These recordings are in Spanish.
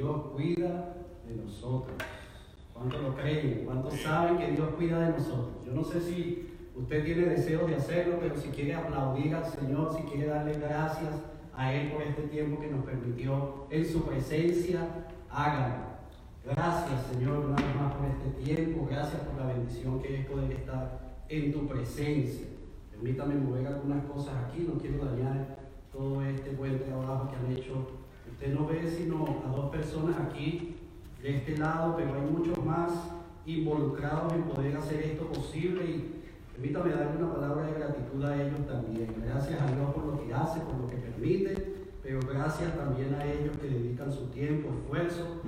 Dios cuida de nosotros. ¿Cuántos lo creen? ¿Cuántos saben que Dios cuida de nosotros? Yo no sé si usted tiene deseos de hacerlo, pero si quiere aplaudir al Señor, si quiere darle gracias a Él por este tiempo que nos permitió en su presencia, hágalo. Gracias Señor una vez más por este tiempo, gracias por la bendición que es poder estar en tu presencia. Permítame mover algunas cosas aquí, no quiero dañar todo este buen trabajo que han hecho. Usted no ve sino a dos personas aquí de este lado, pero hay muchos más involucrados en poder hacer esto posible y permítame darle una palabra de gratitud a ellos también. Gracias a Dios por lo que hace, por lo que permite, pero gracias también a ellos que dedican su tiempo, esfuerzo,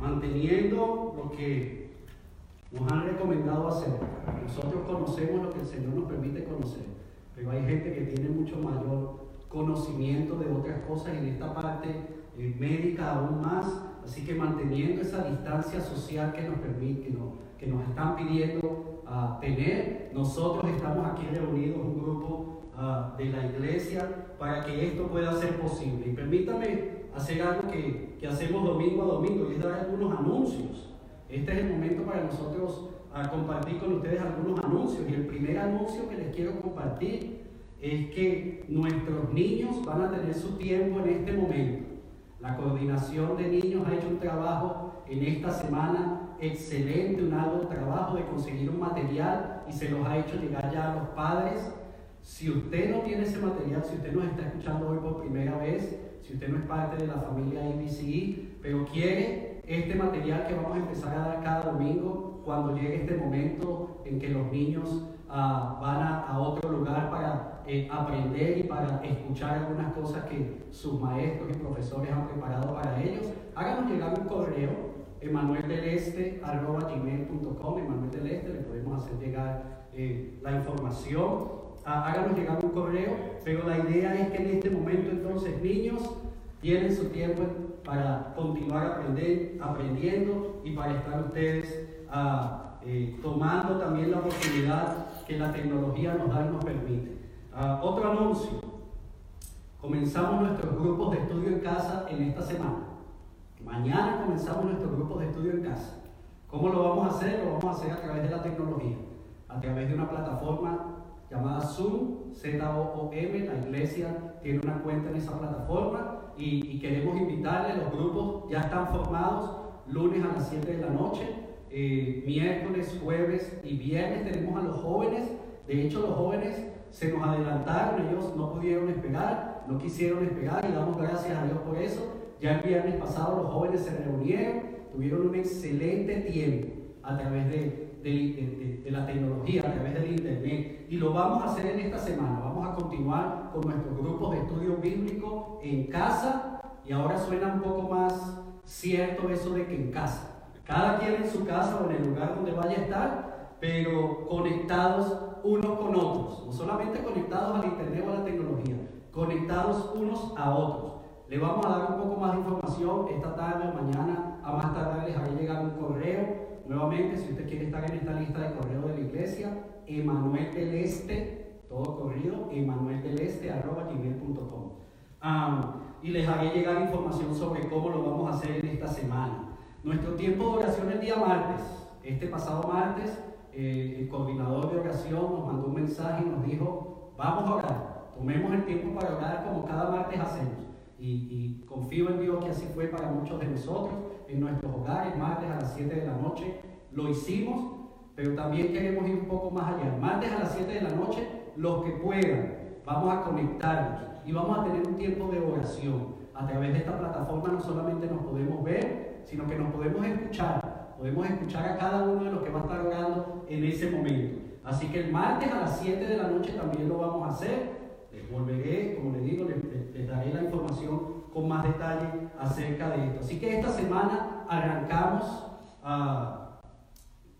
manteniendo lo que nos han recomendado hacer. Nosotros conocemos lo que el Señor nos permite conocer, pero hay gente que tiene mucho mayor conocimiento de otras cosas en esta parte eh, médica aún más, así que manteniendo esa distancia social que nos permite, que nos, están pidiendo uh, tener, nosotros estamos aquí reunidos, un grupo uh, de la iglesia, para que esto pueda ser posible. Y permítame hacer algo que, que hacemos domingo a domingo, y es dar algunos anuncios. Este es el momento para nosotros uh, compartir con ustedes algunos anuncios. Y el primer anuncio que les quiero compartir es que nuestros niños van a tener su tiempo en este momento. La coordinación de niños ha hecho un trabajo en esta semana excelente, un alto trabajo de conseguir un material y se los ha hecho llegar ya a los padres. Si usted no tiene ese material, si usted nos está escuchando hoy por primera vez, si usted no es parte de la familia IBCI, pero quiere este material que vamos a empezar a dar cada domingo cuando llegue este momento en que los niños uh, van a, otro lugar para eh, aprender y para escuchar algunas cosas que sus maestros y profesores han preparado para ellos, háganos llegar un correo, emanueldeleste.com, Emanuel del Este, le podemos hacer llegar eh, la información, ah, háganos llegar un correo, pero la idea es que en este momento entonces niños tienen su tiempo para continuar aprender, aprendiendo y para estar ustedes uh, eh, tomando también la oportunidad que la tecnología nos da y nos permite. Uh, otro anuncio. Comenzamos nuestros grupos de estudio en casa en esta semana. Mañana comenzamos nuestros grupos de estudio en casa. ¿Cómo lo vamos a hacer? Lo vamos a hacer a través de la tecnología, a través de una plataforma llamada Zoom, Z-O-O-M. La iglesia tiene una cuenta en esa plataforma y, y queremos invitarle. Los grupos ya están formados lunes a las 7 de la noche eh, miércoles, jueves y viernes tenemos a los jóvenes. De hecho, los jóvenes se nos adelantaron, ellos no pudieron esperar, no quisieron esperar y damos gracias a Dios por eso. Ya el viernes pasado los jóvenes se reunieron, tuvieron un excelente tiempo a través de, de, la tecnología, a través del internet. Y lo vamos a hacer en esta semana. Vamos a continuar con nuestros grupos de estudio bíblico en casa. Y ahora suena un poco más cierto eso de que en casa. Cada quien en su casa o en el lugar donde vaya a estar, pero conectados unos con otros. No solamente conectados al Internet o a la tecnología, conectados unos a otros. Le vamos a dar un poco más de información esta tarde mañana. A más tarde les haré llegar un correo. Nuevamente, si usted quiere estar en esta lista de correo de la iglesia, Emanuel del Este, todo corrido, emanueldeleste.com. Um, y les haré llegar información sobre cómo lo vamos a hacer en esta semana. Nuestro tiempo de oración el día martes. Este pasado martes, el coordinador de oración nos mandó un mensaje y nos dijo, vamos a orar, tomemos el tiempo para orar como cada martes hacemos. Y, y, confío en Dios que así fue para muchos de nosotros, en nuestros hogares, martes a las 7 de la noche. Lo hicimos, pero también queremos ir un poco más allá. Martes a las 7 de la noche, los que puedan, vamos a conectarnos y vamos a tener un tiempo de oración. A través de esta plataforma no solamente nos podemos ver, sino que nos podemos escuchar. Podemos escuchar a cada uno de los que va a estar orando en ese momento. Así que el martes a las 7 de la noche también lo vamos a hacer. Les volveré, como les digo, les, daré la información con más detalle acerca de esto. Así que esta semana arrancamos a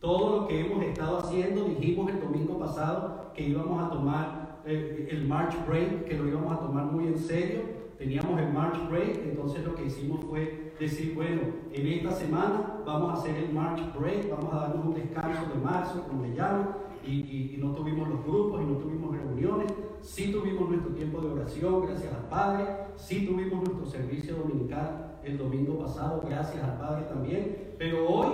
todo lo que hemos estado haciendo. Dijimos el domingo pasado que íbamos a tomar eh, el March Break, que lo íbamos a tomar muy en serio teníamos el March Break, entonces lo que hicimos fue decir, bueno, en esta semana vamos a hacer el March Break, vamos a darnos un descanso de marzo, como le llaman, y, no tuvimos los grupos y no tuvimos reuniones, sí tuvimos nuestro tiempo de oración, gracias al Padre, sí tuvimos nuestro servicio dominical el domingo pasado, gracias al Padre también, pero hoy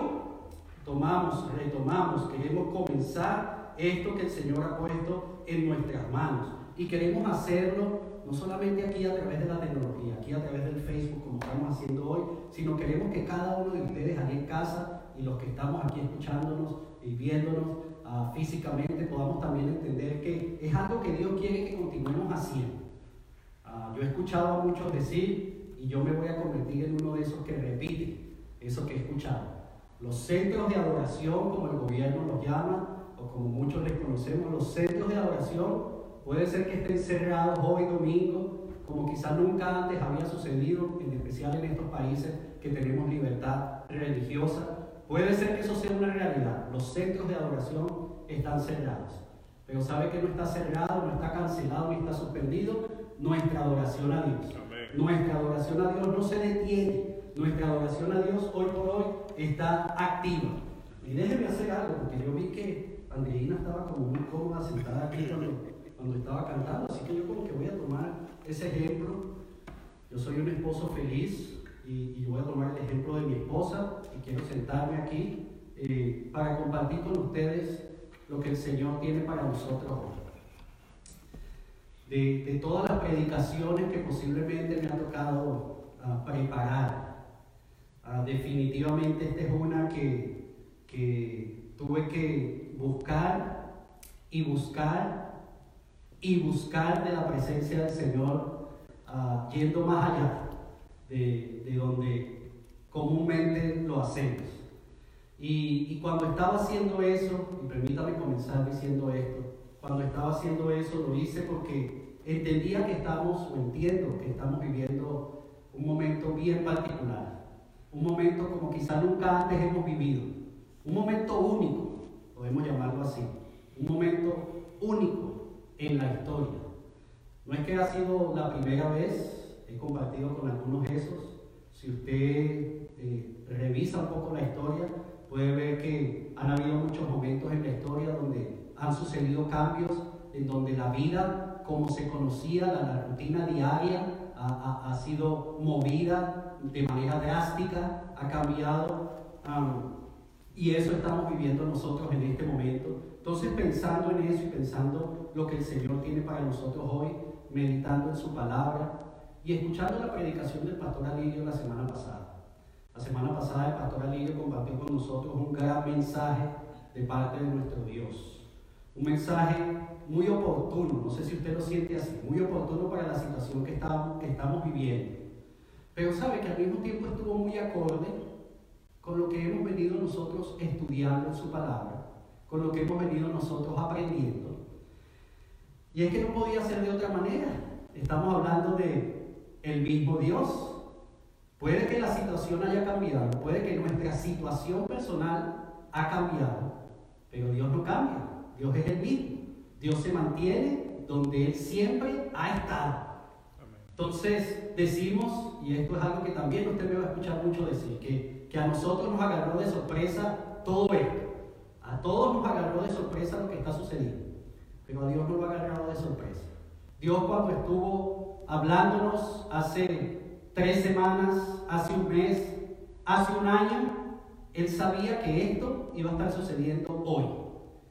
tomamos, retomamos, queremos comenzar esto que el Señor ha puesto en nuestras manos y queremos hacerlo no solamente aquí a través de la tecnología, aquí a través del Facebook como estamos haciendo hoy, sino queremos que cada uno de ustedes allí en casa y los que estamos aquí escuchándonos y viéndonos ah, físicamente podamos también entender que es algo que Dios quiere que continuemos haciendo. Ah, yo he escuchado a muchos decir, y yo me voy a convertir en uno de esos que repite eso que he escuchado. Los centros de adoración, como el gobierno los llama, o como muchos les conocemos, los centros de adoración Puede ser que estén cerrados hoy domingo, como quizá nunca antes había sucedido, en especial en estos países que tenemos libertad religiosa. Puede ser que eso sea una realidad. Los centros de adoración están cerrados. Pero sabe que no está cerrado, no está cancelado ni está suspendido nuestra adoración a Dios. Nuestra adoración a Dios no se detiene. Nuestra adoración a Dios hoy por hoy está activa. Y déjeme hacer algo, porque yo vi que Andreina estaba como muy cómoda sentada aquí cuando estaba cantando. Así que yo como que voy a tomar ese ejemplo. Yo soy un esposo feliz y, y voy a tomar el ejemplo de mi esposa y quiero sentarme aquí eh, para compartir con ustedes lo que el Señor tiene para nosotros hoy. De, de, todas las predicaciones que posiblemente me ha tocado uh, preparar, uh, definitivamente esta es una que, que tuve que buscar y buscar y buscar de la presencia del Señor uh, yendo más allá de, de, donde comúnmente lo hacemos. Y, y, cuando estaba haciendo eso, y permítame comenzar diciendo esto, cuando estaba haciendo eso lo hice porque entendía que estamos, o entiendo que estamos viviendo un momento bien particular, un momento como quizá nunca antes hemos vivido, un momento único, podemos llamarlo así, un momento único en la historia. No es que ha sido la primera vez, he compartido con algunos esos. Si usted eh, revisa un poco la historia, puede ver que han habido muchos momentos en la historia donde han sucedido cambios, en donde la vida como se conocía, la, rutina diaria, ha, ha, sido movida de manera drástica, ha cambiado. y eso estamos viviendo nosotros en este momento. Entonces, pensando en eso y pensando lo que el Señor tiene para nosotros hoy, meditando en su palabra y escuchando la predicación del pastor Alirio la semana pasada. La semana pasada el pastor Alirio compartió con nosotros un gran mensaje de parte de nuestro Dios. Un mensaje muy oportuno, no sé si usted lo siente así, muy oportuno para la situación que estamos, que estamos viviendo. Pero sabe que al mismo tiempo estuvo muy acorde con lo que hemos venido nosotros estudiando en su palabra con lo que hemos venido nosotros aprendiendo. Y es que no podía ser de otra manera. Estamos hablando de el mismo Dios. Puede que la situación haya cambiado, puede que nuestra situación personal ha cambiado, pero Dios no cambia. Dios es el mismo. Dios se mantiene donde Él siempre ha estado. Entonces decimos, y esto es algo que también usted me va a escuchar mucho decir, que, que a nosotros nos agarró de sorpresa todo esto. A todos nos agarró de sorpresa lo que está sucediendo, pero a Dios no lo ha agarrado de sorpresa. Dios cuando estuvo hablándonos hace tres semanas, hace un mes, hace un año, Él sabía que esto iba a estar sucediendo hoy.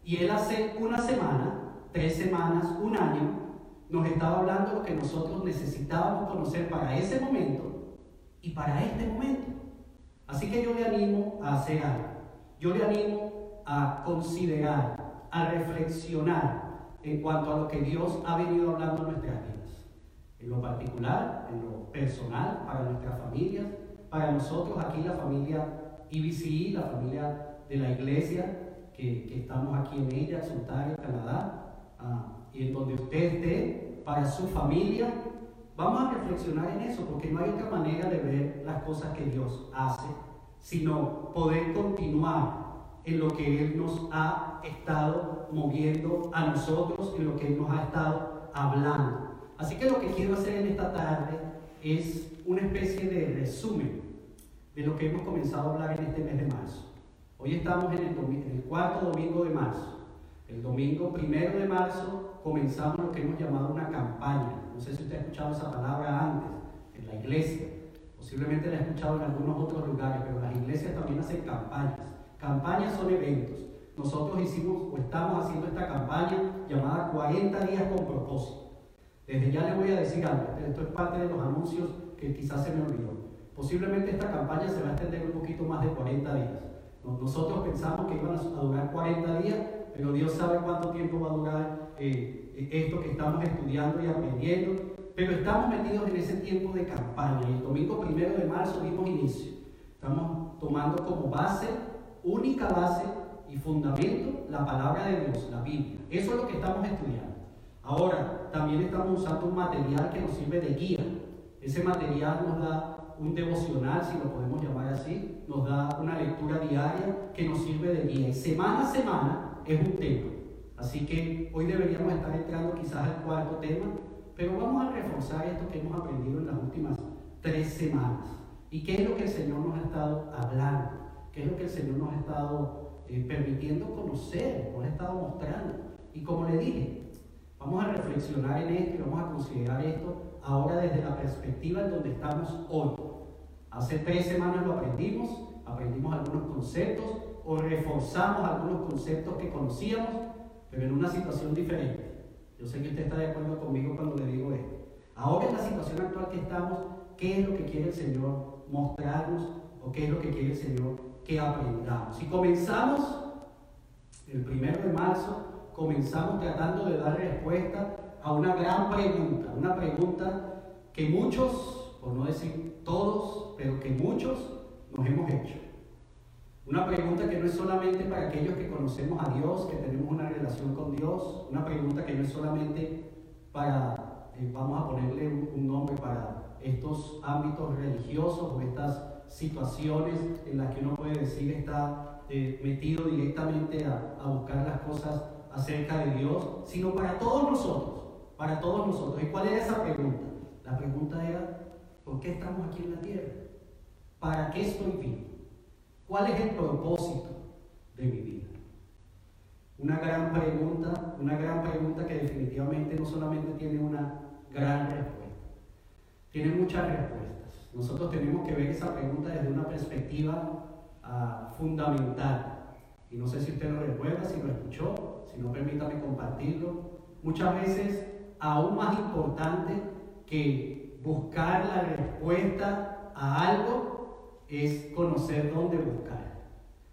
Y Él hace una semana, tres semanas, un año, nos estaba hablando lo que nosotros necesitábamos conocer para ese momento y para este momento. Así que yo le animo a hacer algo. Yo le animo a considerar, a reflexionar en cuanto a lo que Dios ha venido hablando en nuestras vidas. En lo particular, en lo personal, para nuestras familias, para nosotros aquí la familia IBCI, la familia de la iglesia, que, que estamos aquí en ella, en Canadá, ah, y en donde usted esté, para su familia, vamos a reflexionar en eso, porque no hay otra manera de ver las cosas que Dios hace, sino poder continuar en lo que Él nos ha estado moviendo a nosotros, en lo que Él nos ha estado hablando. Así que lo que quiero hacer en esta tarde es una especie de resumen de lo que hemos comenzado a hablar en este mes de marzo. Hoy estamos en el, cuarto domingo de marzo. El domingo primero de marzo comenzamos lo que hemos llamado una campaña. No sé si usted ha escuchado esa palabra antes, en la iglesia Posiblemente la he escuchado en algunos otros lugares, pero las iglesias también hacen campañas. Campañas son eventos. Nosotros hicimos o estamos haciendo esta campaña llamada 40 días con propósito. Desde ya le voy a decir algo, esto es parte de los anuncios que quizás se me olvidó. Posiblemente esta campaña se va a extender un poquito más de 40 días. Nosotros pensamos que iban a durar 40 días, pero Dios sabe cuánto tiempo va a durar eh, esto que estamos estudiando y aprendiendo. Pero estamos metidos en ese tiempo de campaña. El domingo primero de marzo dimos inicio. Estamos tomando como base, única base y fundamento, la palabra de Dios, la Biblia. Eso es lo que estamos estudiando. Ahora, también estamos usando un material que nos sirve de guía. Ese material nos da un devocional, si lo podemos llamar así, nos da una lectura diaria que nos sirve de guía. Y semana a semana es un tema. Así que hoy deberíamos estar entrando quizás al cuarto tema, pero vamos a reforzar esto que hemos aprendido en las últimas tres semanas. ¿Y qué es lo que el Señor nos ha estado hablando? ¿Qué es lo que el Señor nos ha estado eh, permitiendo conocer, nos ha estado mostrando? Y como le dije, vamos a reflexionar en esto y vamos a considerar esto ahora desde la perspectiva en donde estamos hoy. Hace tres semanas lo aprendimos, aprendimos algunos conceptos o reforzamos algunos conceptos que conocíamos, pero en una situación diferente. Yo sé que usted está de acuerdo conmigo cuando le digo esto. Ahora en la situación actual que estamos, ¿qué es lo que quiere el Señor mostrarnos o qué es lo que quiere el Señor que aprendamos? Y comenzamos el primero de marzo, comenzamos tratando de dar respuesta a una gran pregunta, una pregunta que muchos, por no decir todos, pero que muchos nos hemos hecho. Una pregunta que no es solamente para aquellos que conocemos a Dios, que tenemos una relación con Dios, una pregunta que no es solamente para, eh, vamos a ponerle un, nombre para estos ámbitos religiosos o estas situaciones en las que uno puede decir está eh, metido directamente a, buscar las cosas acerca de Dios, sino para todos nosotros para todos nosotros. ¿Y cuál era esa pregunta? La pregunta era, ¿por qué estamos aquí en la tierra? ¿Para qué estoy vivo? ¿Cuál es el propósito de mi vida? Una gran pregunta, una gran pregunta que definitivamente no solamente tiene una gran respuesta, tiene muchas respuestas. Nosotros tenemos que ver esa pregunta desde una perspectiva ah, fundamental. Y no sé si usted lo recuerda, si lo escuchó, si no permítame compartirlo. Muchas veces aún más importante que buscar la respuesta a algo es conocer dónde buscar.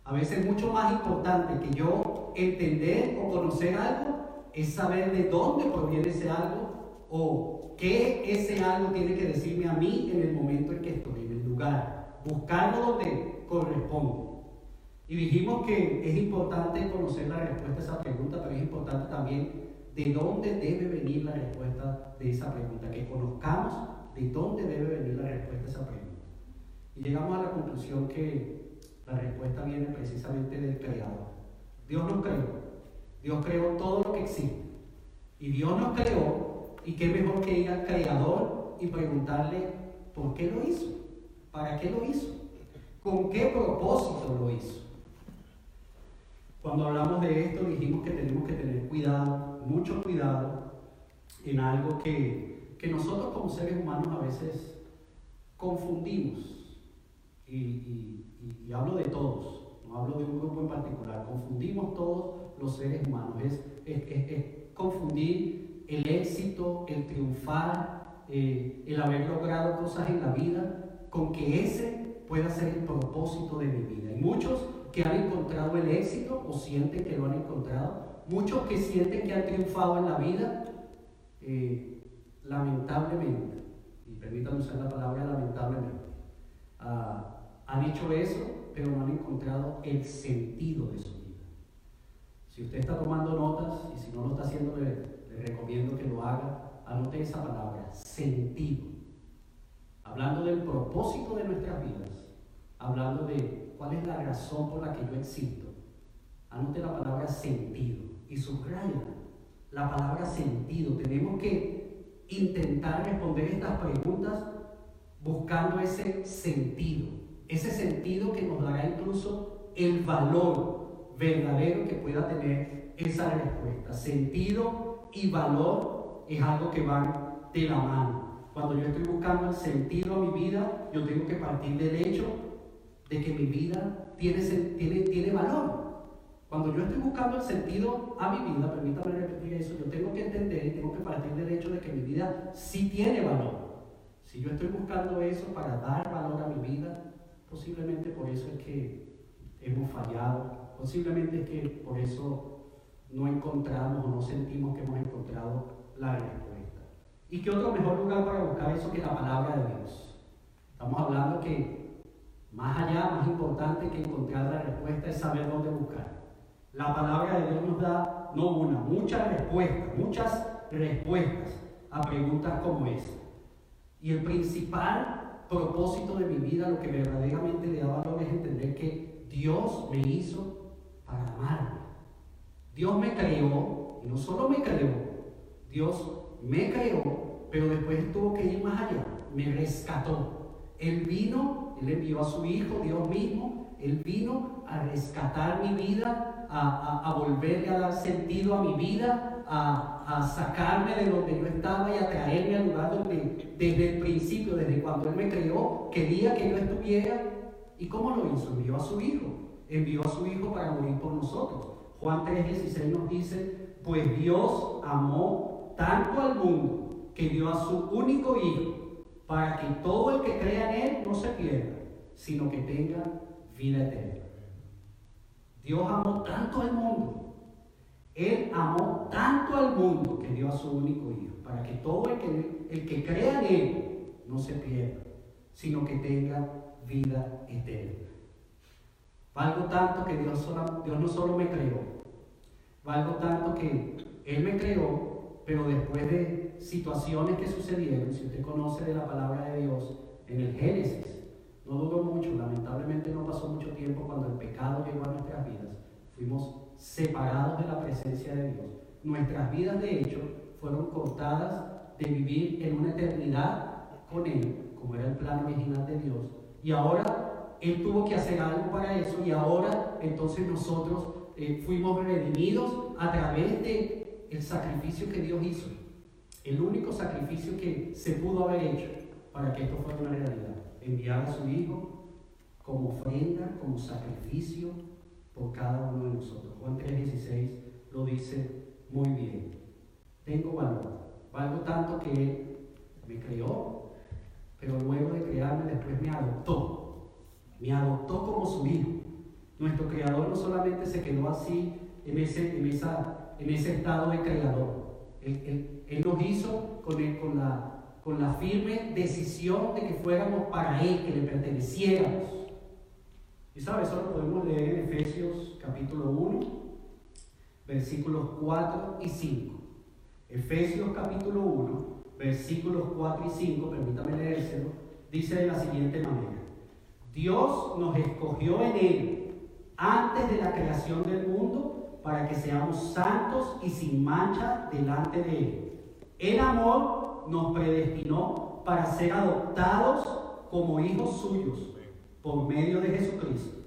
A veces mucho más importante que yo entender o conocer algo es saber de dónde proviene ese algo o qué ese algo tiene que decirme a mí en el momento en que estoy, en el lugar. Buscarlo donde corresponde. Y dijimos que es importante conocer la respuesta a esa pregunta, pero es importante también de dónde debe venir la respuesta de esa pregunta, que conozcamos de dónde debe venir la respuesta a esa pregunta. Y llegamos a la conclusión que la respuesta viene precisamente del Creador. Dios nos creó, Dios creó todo lo que existe. Y Dios nos creó, y qué mejor que ir al Creador y preguntarle por qué lo hizo, para qué lo hizo, con qué propósito lo hizo. Cuando hablamos de esto dijimos que tenemos que tener cuidado, mucho cuidado, en algo que, nosotros como seres humanos a veces confundimos. Y, hablo de todos, no hablo de un grupo en particular, confundimos todos los seres humanos. Es, es, confundir el éxito, el triunfar, eh, el haber logrado cosas en la vida, con que ese pueda ser el propósito de mi vida. Y muchos que han encontrado el éxito o sienten que lo han encontrado, muchos que sienten que han triunfado en la vida, eh, lamentablemente, y permítanme usar la palabra lamentablemente, ah, han hecho eso, pero no han encontrado el sentido de su vida. Si usted está tomando notas y si no lo está haciendo, recomiendo que lo haga, anote esa palabra, sentido. Hablando del propósito de nuestras vidas, hablando de ¿Cuál es la razón por la que yo existo? Anote la palabra sentido y subraya la palabra sentido. Tenemos que intentar responder estas preguntas buscando ese sentido, ese sentido que nos dará incluso el valor verdadero que pueda tener esa respuesta. Sentido y valor es algo que van de la mano. Cuando yo estoy buscando el sentido a mi vida, yo tengo que partir del hecho de que mi vida tiene, tiene, tiene valor. Cuando yo estoy buscando el sentido a mi vida, permítame repetir eso, yo tengo que entender y tengo que partir del hecho de que mi vida sí tiene valor. Si yo estoy buscando eso para dar valor a mi vida, posiblemente por eso es que hemos fallado, posiblemente es que por eso no encontramos o no sentimos que hemos encontrado la respuesta. ¿Y qué otro mejor lugar para buscar eso que la palabra de Dios? Estamos hablando que más allá, más importante que encontrar la respuesta es saber dónde buscar. La palabra de Dios nos da no una, muchas respuestas, muchas respuestas a preguntas como esta. Y el principal propósito de mi vida, lo que verdaderamente le da valor es entender que Dios me hizo para amarme. Dios me creó, y no solo me creó, Dios me creó, pero después tuvo que ir más allá, me rescató. Él vino, Él envió a su Hijo, Dios mismo, Él vino a rescatar mi vida, a, volverle a dar sentido a mi vida, a, a, sacarme de donde yo estaba y a traerme al lugar donde desde el principio, desde cuando Él me creó, quería que yo estuviera. ¿Y cómo lo hizo? Envió a su Hijo. Envió a su Hijo para morir por nosotros. Juan 3:16 nos dice, pues Dios amó tanto al mundo que dio a su único Hijo para que todo el que crea en Él no se pierda, sino que tenga vida eterna. Dios amó tanto al mundo. Él amó tanto al mundo que dio a su único hijo, para que todo el que, el que crea en Él no se pierda, sino que tenga vida eterna. Valgo tanto que Dios, Dios no solo me creó, valgo tanto que Él me creó, pero después de situaciones que sucedieron, si usted conoce de la palabra de Dios en el Génesis, no duró mucho, lamentablemente no pasó mucho tiempo cuando el pecado llegó a nuestras vidas. Fuimos separados de la presencia de Dios. Nuestras vidas, de hecho, fueron cortadas de vivir en una eternidad con Él, como era el plan original de Dios. Y ahora Él tuvo que hacer algo para eso y ahora entonces nosotros eh, fuimos redimidos a través de el sacrificio que Dios hizo. El único sacrificio que se pudo haber hecho para que esto fuera una realidad enviar a su Hijo como ofrenda, como sacrificio por cada uno de nosotros. Juan 3:16 lo dice muy bien. Tengo valor. Valgo tanto que Él me creó, pero luego de crearme después me adoptó. Me adoptó como su hijo. Nuestro creador no solamente se quedó así en ese, en esa, en ese estado de creador. Él, él, nos hizo con, con la con la firme decisión de que fuéramos para Él, que le perteneciéramos. Y sabes, eso lo podemos leer en Efesios capítulo 1, versículos 4 y 5. Efesios capítulo 1, versículos 4 y 5, permítame leérselo, dice de la siguiente manera. Dios nos escogió en Él antes de la creación del mundo para que seamos santos y sin mancha delante de Él. El amor nos predestinó para ser adoptados como hijos suyos por medio de Jesucristo,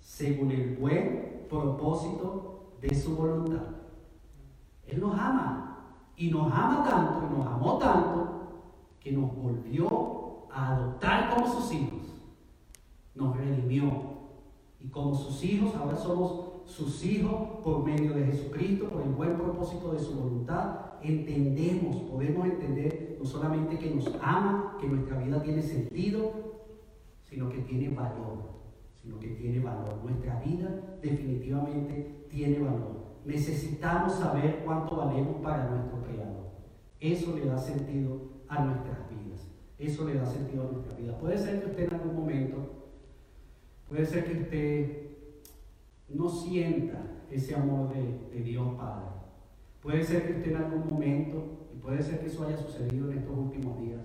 según el buen propósito de su voluntad. Él nos ama y nos ama tanto y nos amó tanto que nos volvió a adoptar como sus hijos. Nos redimió y como sus hijos ahora somos sus hijos por medio de Jesucristo, por el buen propósito de su voluntad, entendemos, podemos entender no solamente que nos ama, que nuestra vida tiene sentido, sino que tiene valor, sino que tiene valor. Nuestra vida definitivamente tiene valor. Necesitamos saber cuánto valemos para nuestro Creador. Eso le da sentido a nuestras vidas. Eso le da sentido a nuestra vida. Puede ser que usted en algún momento, puede ser que usted no sienta ese amor de, Dios Padre. Puede ser que usted en algún momento, y puede ser que eso haya sucedido en estos últimos días,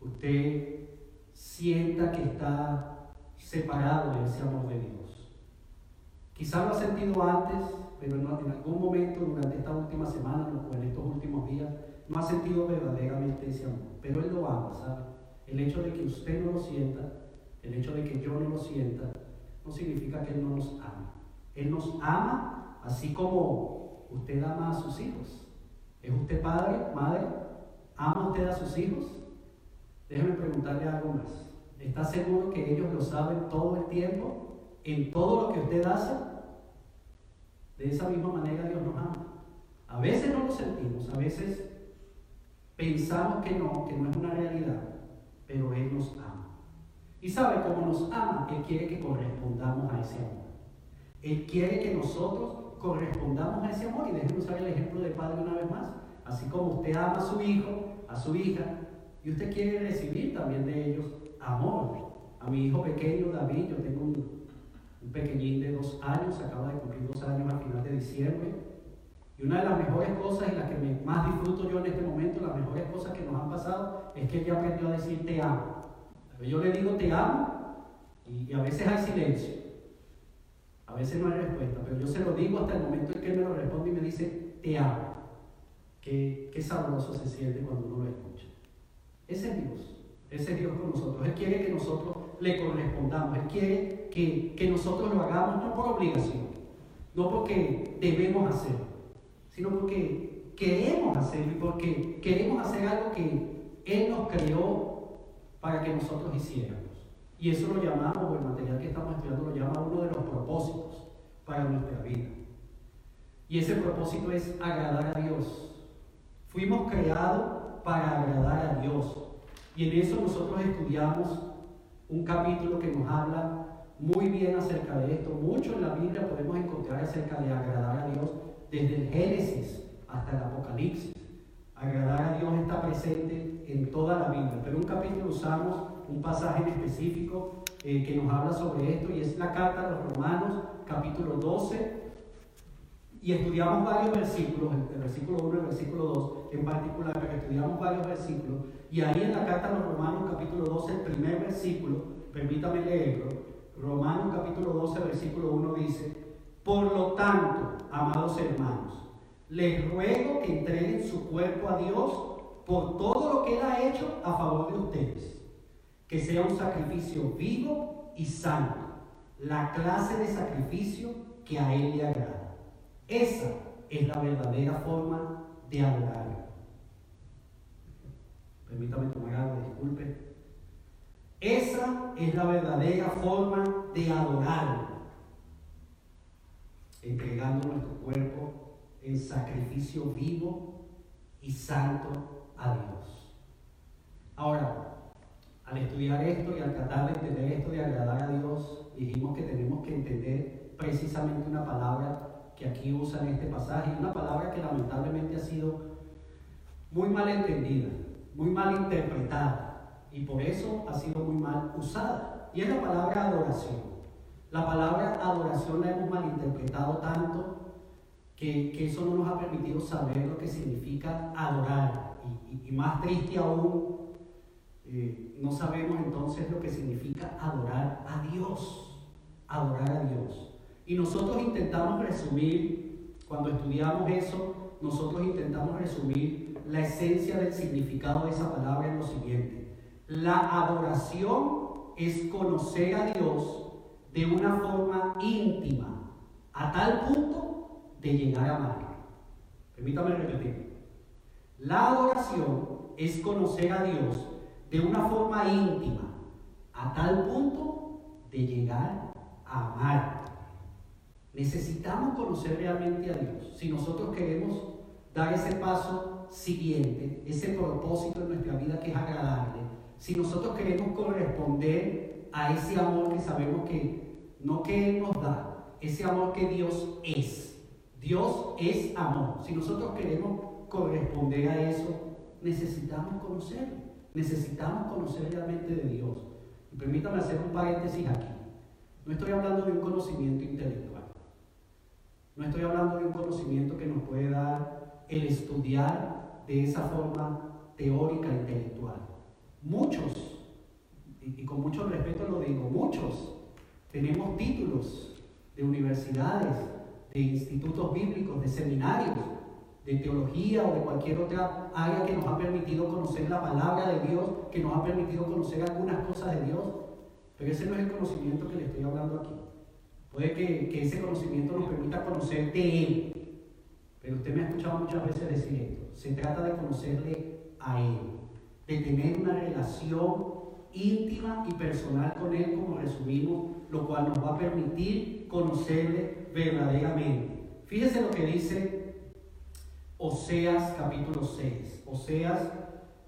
usted sienta que está separado de ese amor de Dios. Quizá lo ha sentido antes, pero en algún momento durante esta última semana o en estos últimos días no ha sentido verdaderamente ese amor. Pero Él lo ama, ¿sabe? El hecho de que usted no lo sienta, el hecho de que yo no lo sienta, no significa que Él no nos ama. Él nos ama así como usted ama a sus hijos. ¿Es usted padre, madre? ¿Ama usted a sus hijos? Déjeme preguntarle algo más. ¿Está seguro que ellos lo saben todo el tiempo? ¿En todo lo que usted hace? De esa misma manera Dios nos ama. A veces no lo sentimos, a veces pensamos que no, que no es una realidad, pero Él nos ama. Y sabe cómo nos ama, Él quiere que correspondamos a ese amor. Él quiere que nosotros correspondamos a ese amor. Y déjenme usar el ejemplo de padre una vez más. Así como usted ama a su hijo, a su hija, y usted quiere recibir también de ellos amor. A mi hijo pequeño, David, yo tengo un, un pequeñín de dos años, acaba de cumplir dos años al final de diciembre. Y una de las mejores cosas y las que más disfruto yo en este momento, las mejores cosas que nos han pasado, es que él ya aprendió a decir te amo. Yo le digo te amo y, a veces hay silencio. A veces no hay respuesta, pero yo se lo digo hasta el momento en que él me lo responde y me dice te amo. Qué, qué sabroso se siente cuando uno lo escucha. Ese es Dios. Ese es Dios con nosotros. Él quiere que nosotros le correspondamos. Él quiere que, que nosotros lo hagamos no por obligación, no porque debemos hacerlo, sino porque queremos hacerlo y porque queremos hacer algo que Él nos creó para que nosotros hiciéramos. Y eso lo llamamos, el material que estamos estudiando lo llama uno de los propósitos para nuestra vida. Y ese propósito es agradar a Dios. Fuimos creados para agradar a Dios. Y en eso nosotros estudiamos un capítulo que nos habla muy bien acerca de esto. Mucho en la Biblia podemos encontrar acerca de agradar a Dios desde el Génesis hasta el Apocalipsis. Agradar a Dios está presente en toda la Biblia, pero un capítulo usamos un pasaje en específico eh, que nos habla sobre esto y es la carta a los Romanos, capítulo 12, y estudiamos varios versículos, el versículo 1 y el versículo 2 en particular, pero estudiamos varios versículos. Y ahí en la carta a los Romanos, capítulo 12, el primer versículo, permítame leerlo. Romanos, capítulo 12, versículo 1 dice: Por lo tanto, amados hermanos, les ruego que entreguen su cuerpo a Dios por todo lo que Él ha hecho a favor de ustedes. Que sea un sacrificio vivo y santo, la clase de sacrificio que a Él le agrada. Esa es la verdadera forma de adorar. Permítame tomar algo, disculpe. Esa es la verdadera forma de adorar. Entregando nuestro cuerpo en sacrificio vivo y santo a Dios. Ahora, al estudiar esto y al tratar de entender esto de agradar a Dios, dijimos que tenemos que entender precisamente una palabra que aquí usan este pasaje, una palabra que lamentablemente ha sido muy mal entendida, muy mal interpretada y por eso ha sido muy mal usada. Y es la palabra adoración. La palabra adoración la hemos malinterpretado tanto que, eso no nos ha permitido saber lo que significa adorar. Y, más triste aún, eh, no sabemos entonces lo que significa adorar a Dios. Adorar a Dios. Y nosotros intentamos resumir, cuando estudiamos eso, nosotros intentamos resumir la esencia del significado de esa palabra en lo siguiente. La adoración es conocer a Dios de una forma íntima, a tal punto de llegar a amarlo. Permítame repetir. La adoración es conocer a Dios de una forma íntima, a tal punto de llegar a amar. Necesitamos conocer realmente a Dios. Si nosotros queremos dar ese paso siguiente, ese propósito en nuestra vida que es agradable, si nosotros queremos corresponder a ese amor que sabemos que no que Él nos da, ese amor que Dios es. Dios es amor. Si nosotros queremos corresponder a eso, necesitamos conocerlo. Necesitamos conocer realmente de Dios. Permítame hacer un paréntesis aquí. No estoy hablando de un conocimiento intelectual. No estoy hablando de un conocimiento que nos puede dar el estudiar de esa forma teórica intelectual. Muchos, y, con mucho respeto lo digo, muchos tenemos títulos de universidades, de institutos bíblicos, de seminarios, de teología o de cualquier otra área que nos ha permitido conocer la palabra de Dios, que nos ha permitido conocer algunas cosas de Dios, pero ese no es el conocimiento que le estoy hablando aquí. Puede que, ese conocimiento nos permita conocer de Él. Pero usted me ha escuchado muchas veces decir esto. Se trata de conocerle a Él. de tener una relación íntima y personal con Él, como resumimos, lo cual nos va a permitir conocerle verdaderamente. Fíjese lo que dice Oseas capítulo 6. Oseas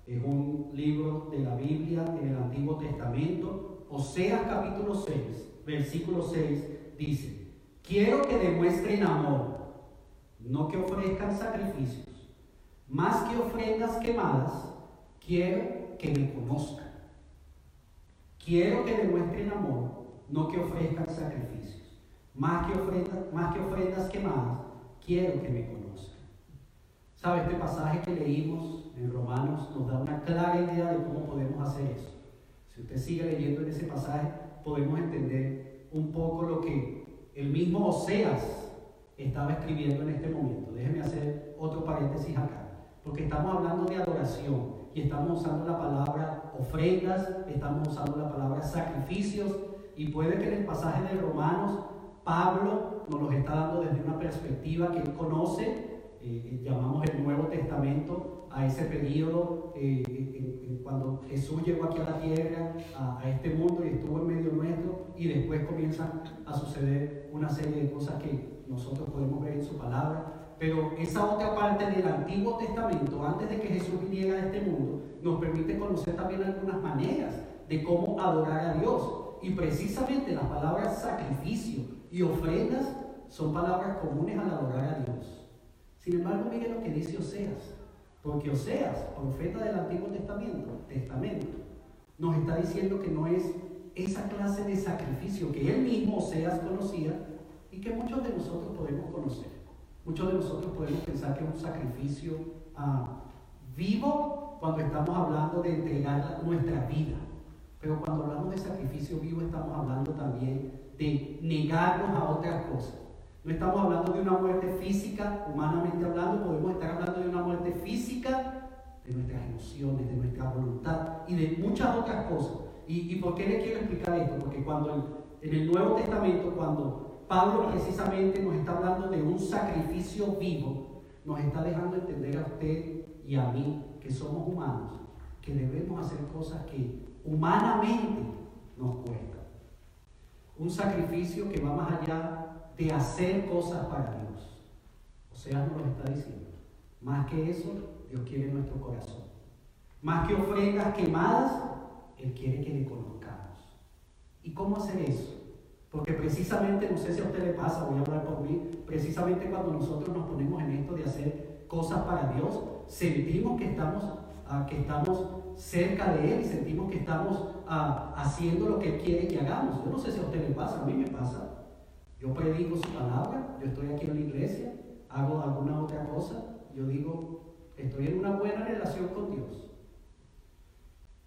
es un libro de la Biblia en el Antiguo Testamento. Oseas capítulo 6, versículo 6 dice, quiero que demuestren amor, no que ofrezcan sacrificios, más que ofrendas quemadas, quiero que me conozcan. Quiero que demuestren amor, no que ofrezcan sacrificios. Más que, ofrendas, más que ofrendas quemadas, quiero que me conozcan. ¿Sabe? Este pasaje que leímos en Romanos nos da una clara idea de cómo podemos hacer eso. Si usted sigue leyendo en ese pasaje, podemos entender un poco lo que el mismo Oseas estaba escribiendo en este momento. Déjeme hacer otro paréntesis acá, porque estamos hablando de adoración y estamos usando la palabra ofrendas, estamos usando la palabra sacrificios y puede que en el pasaje de Romanos Pablo nos los está dando desde una perspectiva que él conoce, eh, eh, llamamos el Nuevo Testamento, a ese periodo eh, cuando Jesús llegó aquí a la tierra, a, este mundo y estuvo en medio nuestro y después comienzan a suceder una serie de cosas que nosotros podemos ver en su palabra. Pero esa otra parte del Antiguo Testamento, antes de que Jesús viniera a este mundo, nos permite conocer también algunas maneras de cómo adorar a Dios. Y precisamente las palabras sacrificio y ofrendas son palabras comunes al adorar a Dios. Sin embargo, miren lo que dice Oseas. Porque Oseas, profeta del Antiguo Testamento, testamento, nos está diciendo que no es esa clase de sacrificio que él mismo, Oseas, conocía y que muchos de nosotros podemos conocer. Muchos de nosotros podemos pensar que es un sacrificio ah, vivo cuando estamos hablando de entregar nuestra vida. Pero cuando hablamos de sacrificio vivo estamos hablando también de negarnos a otras cosas. No estamos hablando de una muerte física, humanamente hablando, podemos estar hablando de una muerte física de nuestras emociones, de nuestra voluntad y de muchas otras cosas. ¿Y, por qué le quiero explicar esto? Porque cuando en el Nuevo Testamento, cuando Pablo precisamente nos está hablando de un sacrificio vivo, nos está dejando entender a usted y a mí, que somos humanos, que debemos hacer cosas que humanamente nos cuestan. Un sacrificio que va más allá de hacer cosas para Dios. O sea, nos lo está diciendo. Más que eso, Dios quiere nuestro corazón. Más que ofrendas quemadas, Él quiere que le conozcamos. ¿Y cómo hacer eso? Porque precisamente, no sé si a usted le pasa, voy a hablar por mí, precisamente cuando nosotros nos ponemos en esto de hacer cosas para Dios, sentimos que estamos, ah, que estamos cerca de Él y sentimos que estamos ah, haciendo lo que Él quiere que hagamos. Yo no sé si a usted le pasa, a mí me pasa. Yo predico su palabra, yo estoy aquí en la iglesia, hago alguna otra cosa, yo digo, estoy en una buena relación con Dios.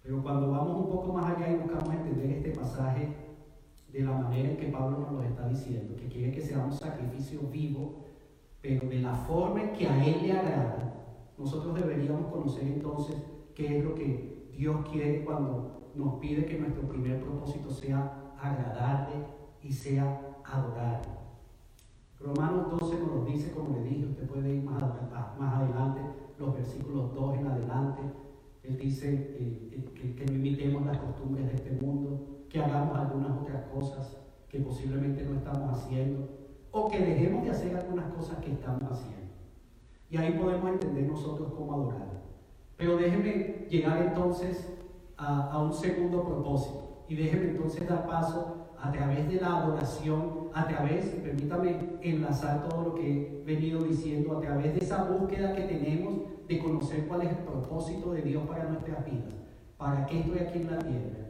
Pero cuando vamos un poco más allá y buscamos entender este pasaje, de la manera en que Pablo nos lo está diciendo, que quiere que sea un sacrificio vivo, pero de la forma en que a Él le agrada, nosotros deberíamos conocer entonces qué es lo que Dios quiere cuando nos pide que nuestro primer propósito sea agradarle y sea adorarle. Romanos 12 nos lo dice, como le dije, usted puede ir más, adelante, los versículos 2 en adelante. Él dice eh, eh, que, que no imitemos las costumbres de este mundo, que hagamos algunas otras cosas que posiblemente no estamos haciendo o que dejemos de hacer algunas cosas que estamos haciendo. Y ahí podemos entender nosotros cómo adorar. Pero déjenme llegar entonces a, a un segundo propósito y déjenme entonces dar paso a través de la adoración, a través, permítame enlazar todo lo que he venido diciendo, a través de esa búsqueda que tenemos de conocer cuál es el propósito de Dios para nuestras vidas. ¿Para qué estoy aquí en la tierra?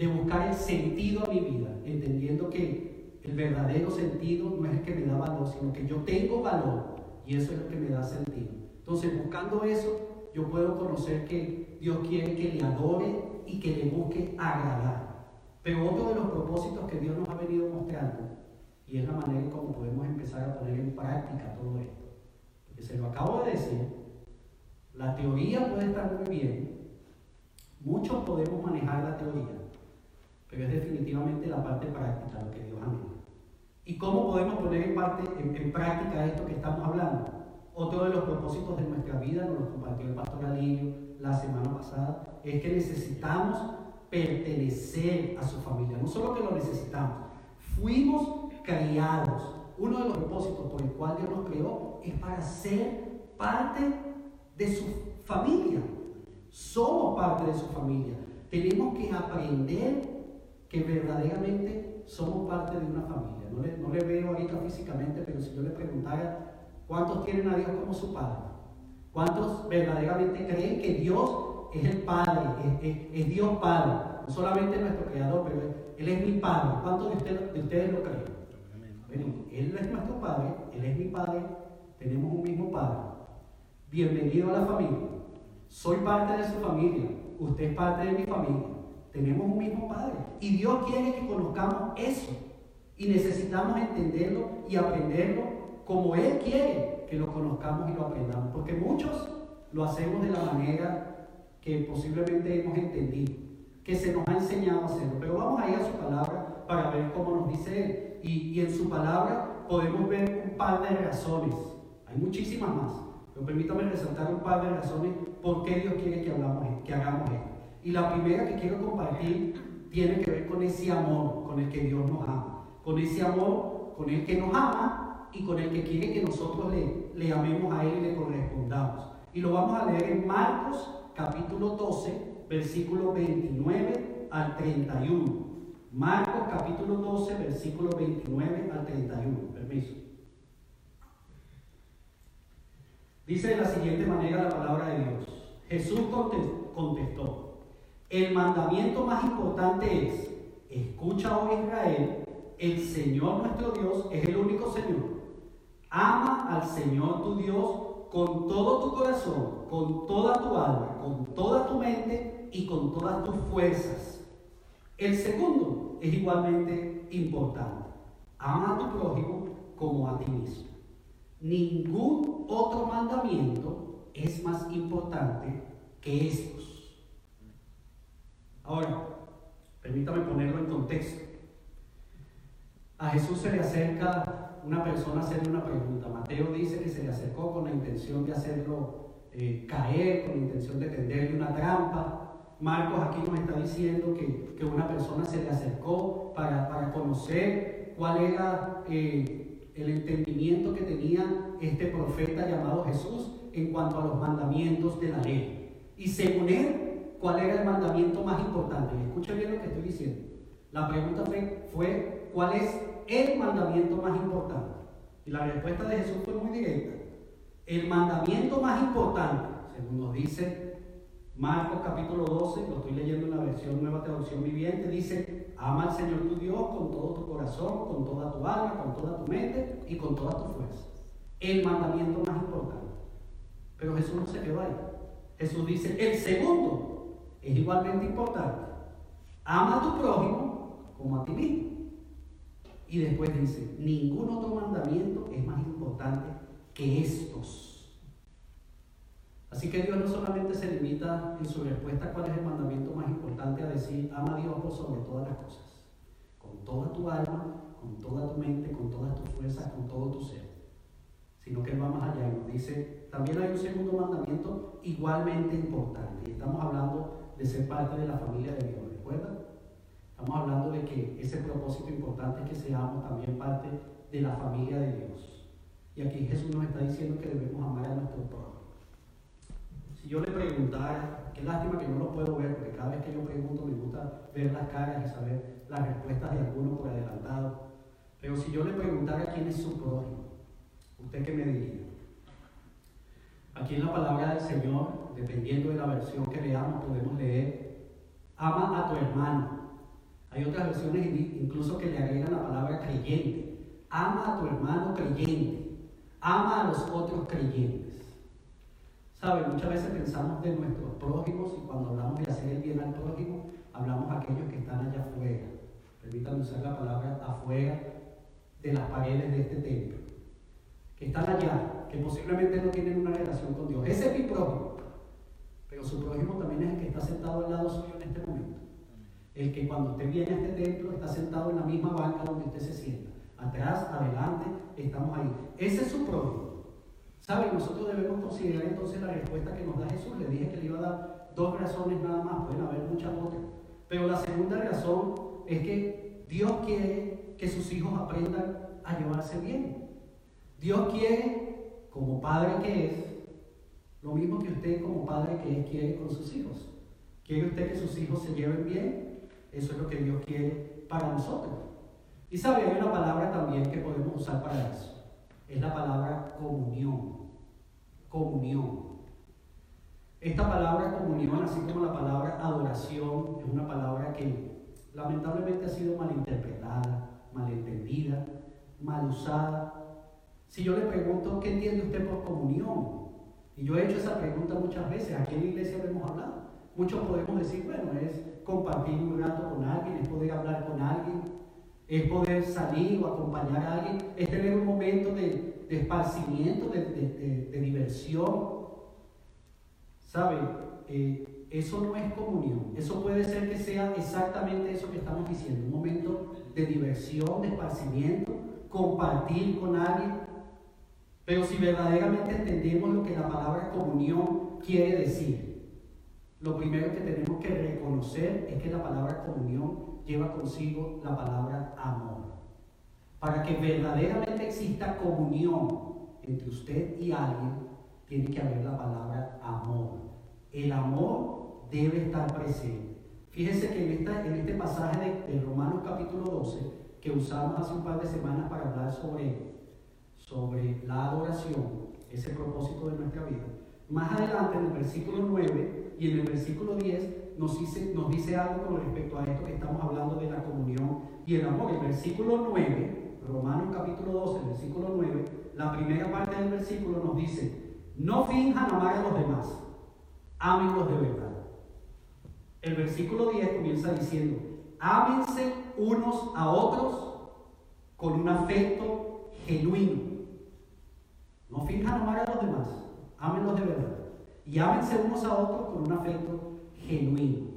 de buscar el sentido a mi vida, entendiendo que el verdadero sentido no es el que me da valor, sino que yo tengo valor y eso es lo que me da sentido. Entonces, buscando eso, yo puedo conocer que Dios quiere que le adore y que le busque agradar. Pero otro de los propósitos que Dios nos ha venido mostrando, y es la manera en cómo podemos empezar a poner en práctica todo esto, porque se lo acabo de decir, la teoría puede estar muy bien, muchos podemos manejar la teoría, pero es definitivamente la parte práctica lo que Dios anhela. ¿Y cómo podemos poner en, parte, en, práctica esto que estamos hablando? Otro de los propósitos de nuestra vida nos lo compartió el pastor Alillo, la semana pasada, es que necesitamos pertenecer a su familia. No solo que lo necesitamos, fuimos criados. Uno de los propósitos por el cual Dios nos creó es para ser parte de su familia. Somos parte de su familia. Tenemos que aprender que verdaderamente somos parte de una familia. No le, no le veo ahorita físicamente, pero si yo le preguntara cuántos tienen a Dios como su Padre, cuántos verdaderamente creen que Dios es el Padre, es, Dios Padre, no solamente nuestro Creador, pero Él es mi Padre. ¿Cuántos de ustedes, de ustedes lo creen? Él es nuestro Padre, Él es mi Padre, tenemos un mismo Padre. Bienvenido a la familia. Soy parte de su familia, usted es parte de mi familia. Tenemos un mismo Padre. Y Dios quiere que conozcamos eso. Y necesitamos entenderlo y aprenderlo como Él quiere que lo conozcamos y lo aprendamos. Porque muchos lo hacemos de la manera que posiblemente hemos entendido, que se nos ha enseñado a hacerlo. Pero vamos a ir a su palabra para ver cómo nos dice Él. Y, y en su palabra podemos ver un par de razones. Hay muchísimas más. Pero permítame resaltar un par de razones por qué Dios quiere que, hablamos, que hagamos esto. Y la primera que quiero compartir tiene que ver con ese amor con el que Dios nos ama. Con ese amor con el que nos ama y con el que quiere que nosotros le, le amemos a Él y le correspondamos. Y lo vamos a leer en Marcos capítulo 12, versículo 29 al 31. Marcos capítulo 12, versículo 29 al 31. Permiso. Dice de la siguiente manera la palabra de Dios. Jesús contestó, el mandamiento más importante es, escucha oh Israel, el Señor nuestro Dios es el único Señor. Ama al Señor tu Dios con todo tu corazón, con toda tu alma, con toda tu mente y con todas tus fuerzas. El segundo es igualmente importante. Ama a tu prójimo como a ti mismo. Ningún otro mandamiento es más importante que estos. Ahora, permítame ponerlo en contexto. A Jesús se le acerca una persona hacerle una pregunta. Mateo dice que se le acercó con la intención de hacerlo eh, caer, con la intención de tenderle una trampa. Marcos aquí nos está diciendo que, una persona se le acercó para, conocer cuál era eh, el entendimiento que tenía este profeta llamado Jesús en cuanto a los mandamientos de la ley. Y según él, cuál era el mandamiento más importante. Escucha bien lo que estoy diciendo. La pregunta fue, ¿cuál es el mandamiento más importante? Y la respuesta de Jesús fue muy directa. El mandamiento más importante, según nos dice Marcos capítulo 12, lo estoy leyendo en la versión nueva traducción viviente, dice, ama al Señor tu Dios con todo tu corazón, con toda tu alma, con toda tu mente y con toda tu fuerza. El mandamiento más importante. Pero Jesús no se quedó ahí. Jesús dice, el segundo es igualmente importante. Ama a tu prójimo como a ti mismo. Y después dice, ningún otro mandamiento es más importante que estos. Así que Dios no solamente se limita en su respuesta cuál es el mandamiento más importante a decir, ama a Dios por sobre todas las cosas, con toda tu alma, con toda tu mente, con todas tus fuerzas, con todo tu ser. Sino que Él va más allá y nos dice, también hay un segundo mandamiento igualmente importante. Y estamos hablando de ser parte de la familia de Dios, ¿recuerdan? Estamos hablando de que ese propósito importante es que seamos también parte de la familia de Dios. Y aquí Jesús nos está diciendo que debemos amar a nuestro prójimo. Si yo le preguntara, qué lástima que no lo puedo ver, porque cada vez que yo pregunto me gusta ver las caras y saber las respuestas de alguno por adelantado. Pero si yo le preguntara quién es su prójimo, ¿usted qué me diría? Aquí en la palabra del Señor dependiendo de la versión que leamos, podemos leer, ama a tu hermano. Hay otras versiones incluso que le agregan la palabra creyente. Ama a tu hermano creyente. Ama a los otros creyentes. ¿Saben? Muchas veces pensamos de nuestros prójimos y cuando hablamos de hacer el bien al prójimo, hablamos a aquellos que están allá afuera. Permítanme usar la palabra afuera de las paredes de este templo. Que están allá, que posiblemente no tienen una relación con Dios. Ese es mi prójimo. Pero su prójimo también es el que está sentado al lado suyo. El que cuando usted viene a este templo está sentado en la misma banca donde usted se sienta. Atrás, adelante, estamos ahí. Ese es su prójimo. ¿Saben? Nosotros debemos considerar entonces la respuesta que nos da Jesús. Le dije que le iba a dar dos razones nada más, pueden haber muchas otras. Pero la segunda razón es que Dios quiere que sus hijos aprendan a llevarse bien. Dios quiere, como padre que es, lo mismo que usted como padre que es quiere con sus hijos. ¿Quiere usted que sus hijos se lleven bien? Eso es lo que Dios quiere para nosotros. Y sabe, hay una palabra también que podemos usar para eso. Es la palabra comunión. Comunión. Esta palabra comunión, así como la palabra adoración, es una palabra que lamentablemente ha sido malinterpretada, malentendida, mal usada. Si yo le pregunto, ¿qué entiende usted por comunión? Y yo he hecho esa pregunta muchas veces, aquí en la iglesia hemos hablado. Muchos podemos decir, bueno, es compartir un rato con alguien, es poder hablar con alguien, es poder salir o acompañar a alguien, es tener un momento de, esparcimiento, de, diversión. ¿Sabe? Eh, eso no es comunión. Eso puede ser que sea exactamente eso que estamos diciendo, un momento de diversión, de esparcimiento, compartir con alguien. Pero si verdaderamente entendemos lo que la palabra comunión quiere decir, lo primero que tenemos que reconocer es que la palabra comunión lleva consigo la palabra amor. Para que verdaderamente exista comunión entre usted y alguien, tiene que haber la palabra amor. El amor debe estar presente. Fíjese que en, en este pasaje de, Romanos capítulo 12, que usamos hace un par de semanas para hablar sobre, sobre la adoración, ese propósito de nuestra vida, más adelante en el versículo 9 y en el versículo 10 nos dice, nos dice algo con respecto a esto que estamos hablando de la comunión y el amor. El versículo 9, Romanos capítulo 12, versículo 9, la primera parte del versículo nos dice, no finjan amar a los demás, ámenlos de verdad. El versículo 10 comienza diciendo, ámense unos a otros con un afecto genuino. No finjan amar a los demás, ámenlos de verdad y ámense unos a otros con un afecto genuino.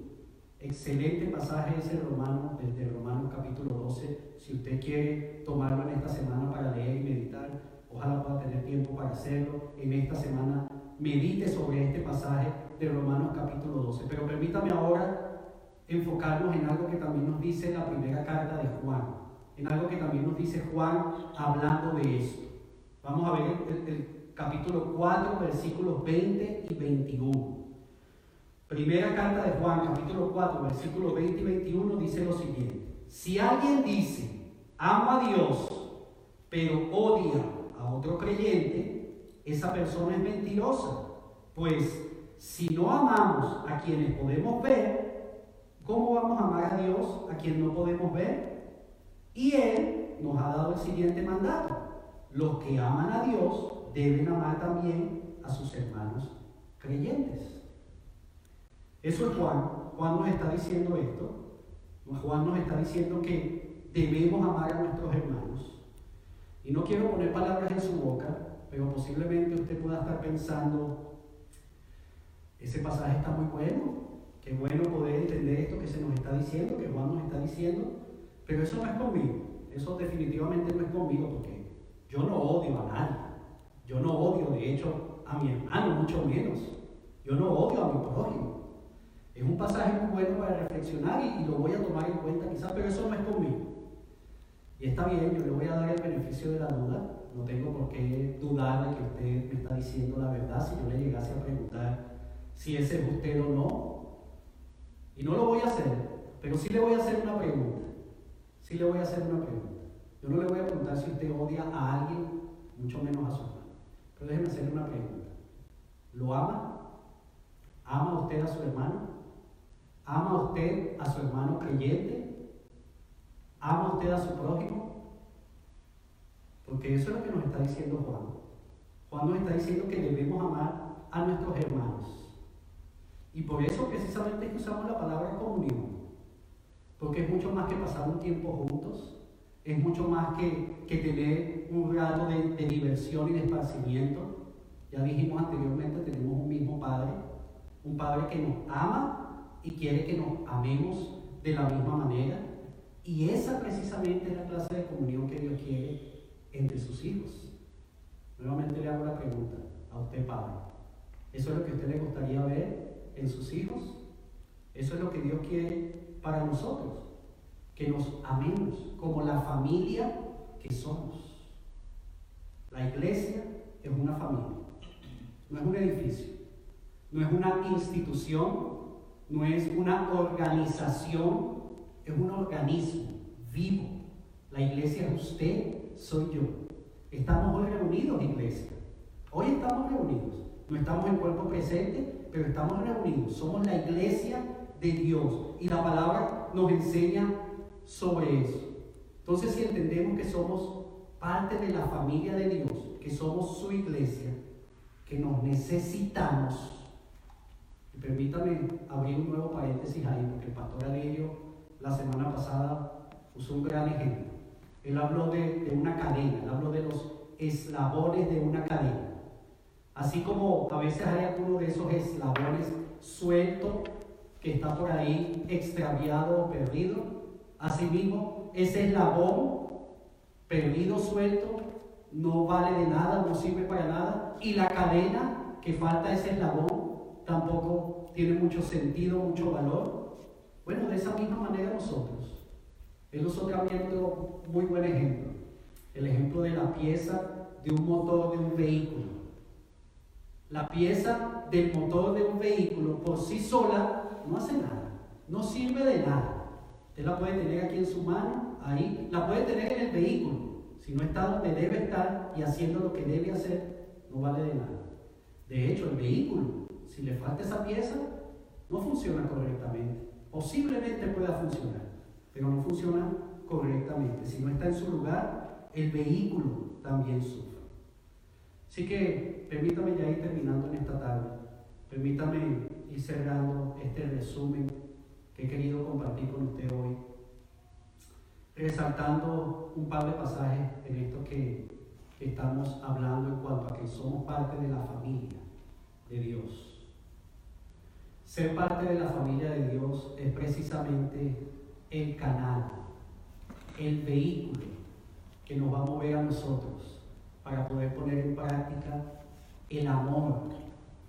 Excelente pasaje ese romano, desde Romanos capítulo 12. Si usted quiere tomarlo en esta semana para leer y meditar, ojalá pueda tener tiempo para hacerlo. En esta semana medite sobre este pasaje de Romanos capítulo 12. Pero permítame ahora enfocarnos en algo que también nos dice la primera carta de Juan, en algo que también nos dice Juan hablando de esto. Vamos a ver el capítulo 4, versículos 20 y 21. Primera carta de Juan, capítulo 4, versículos 20 y 21 dice lo siguiente. Si alguien dice, ama a Dios, pero odia a otro creyente, esa persona es mentirosa. Pues si no amamos a quienes podemos ver, ¿cómo vamos a amar a Dios a quien no podemos ver? Y Él nos ha dado el siguiente mandato. Los que aman a Dios deben amar también a sus hermanos creyentes. Eso es Juan. Juan nos está diciendo esto. Juan nos está diciendo que debemos amar a nuestros hermanos. Y no quiero poner palabras en su boca, pero posiblemente usted pueda estar pensando, ese pasaje está muy bueno, qué bueno poder entender esto que se nos está diciendo, que Juan nos está diciendo, pero eso no es conmigo, eso definitivamente no es conmigo, porque yo no odio a nadie. Yo no odio, de hecho, a mi hermano, mucho menos. Yo no odio a mi prójimo. Es un pasaje muy bueno para reflexionar y, lo voy a tomar en cuenta quizás, pero eso no es conmigo. Y está bien, yo le voy a dar el beneficio de la duda. No tengo por qué dudar de que usted me está diciendo la verdad si yo le llegase a preguntar si ese es usted o no. Y no lo voy a hacer, pero sí le voy a hacer una pregunta. Sí le voy a hacer una pregunta. Yo no le voy a preguntar si usted odia a alguien, mucho menos a su déjenme hacerle una pregunta. ¿Lo ama? ¿Ama usted a su hermano? ¿Ama usted a su hermano creyente? ¿Ama usted a su prójimo? Porque eso es lo que nos está diciendo Juan. Juan nos está diciendo que debemos amar a nuestros hermanos. Y por eso precisamente usamos la palabra comunión. Porque es mucho más que pasar un tiempo juntos, es mucho más que, tener un grado de, diversión y de esparcimiento. Ya dijimos anteriormente, tenemos un mismo Padre, un Padre que nos ama y quiere que nos amemos de la misma manera. Y esa precisamente es la clase de comunión que Dios quiere entre sus hijos. Nuevamente le hago la pregunta a usted, padre. ¿Eso es lo que a usted le gustaría ver en sus hijos? Eso es lo que Dios quiere para nosotros. Que nos amemos como la familia que somos. La iglesia es una familia, no es un edificio, no es una institución, no es una organización, es un organismo vivo. La iglesia es usted, soy yo. Estamos hoy reunidos, iglesia. Hoy estamos reunidos. No estamos en cuerpo presente, pero estamos reunidos. Somos la iglesia de Dios. Y la palabra nos enseña sobre eso. Entonces, si entendemos que somos parte de la familia de Dios, que somos su iglesia, que nos necesitamos, y permítame abrir un nuevo paréntesis ahí, porque el pastor Alirio la semana pasada usó un gran ejemplo. Él habló de, de una cadena, él habló de los eslabones de una cadena. Así como a veces hay alguno de esos eslabones suelto que está por ahí extraviado o perdido, asimismo ese eslabón perdido, suelto, no vale de nada, no sirve para nada, y la cadena que falta ese eslabón tampoco tiene mucho sentido, mucho valor. Bueno, de esa misma manera nosotros. Él usó también otro muy buen ejemplo, el ejemplo de la pieza de un motor de un vehículo. La pieza del motor de un vehículo por sí sola no hace nada, no sirve de nada. Usted la puede tener aquí en su mano, ahí, la puede tener en el vehículo. Si no está donde debe estar y haciendo lo que debe hacer, no vale de nada. De hecho, el vehículo, si le falta esa pieza, no funciona correctamente. Posiblemente pueda funcionar, pero no funciona correctamente. Si no está en su lugar, el vehículo también sufre. Así que permítame ya ir terminando en esta tarde. Permítame ir cerrando este resumen que he querido compartir con usted hoy. Resaltando un par de pasajes en esto que, estamos hablando en cuanto a que somos parte de la familia de Dios. Ser parte de la familia de Dios es precisamente el canal, el vehículo que nos va a mover a nosotros para poder poner en práctica el amor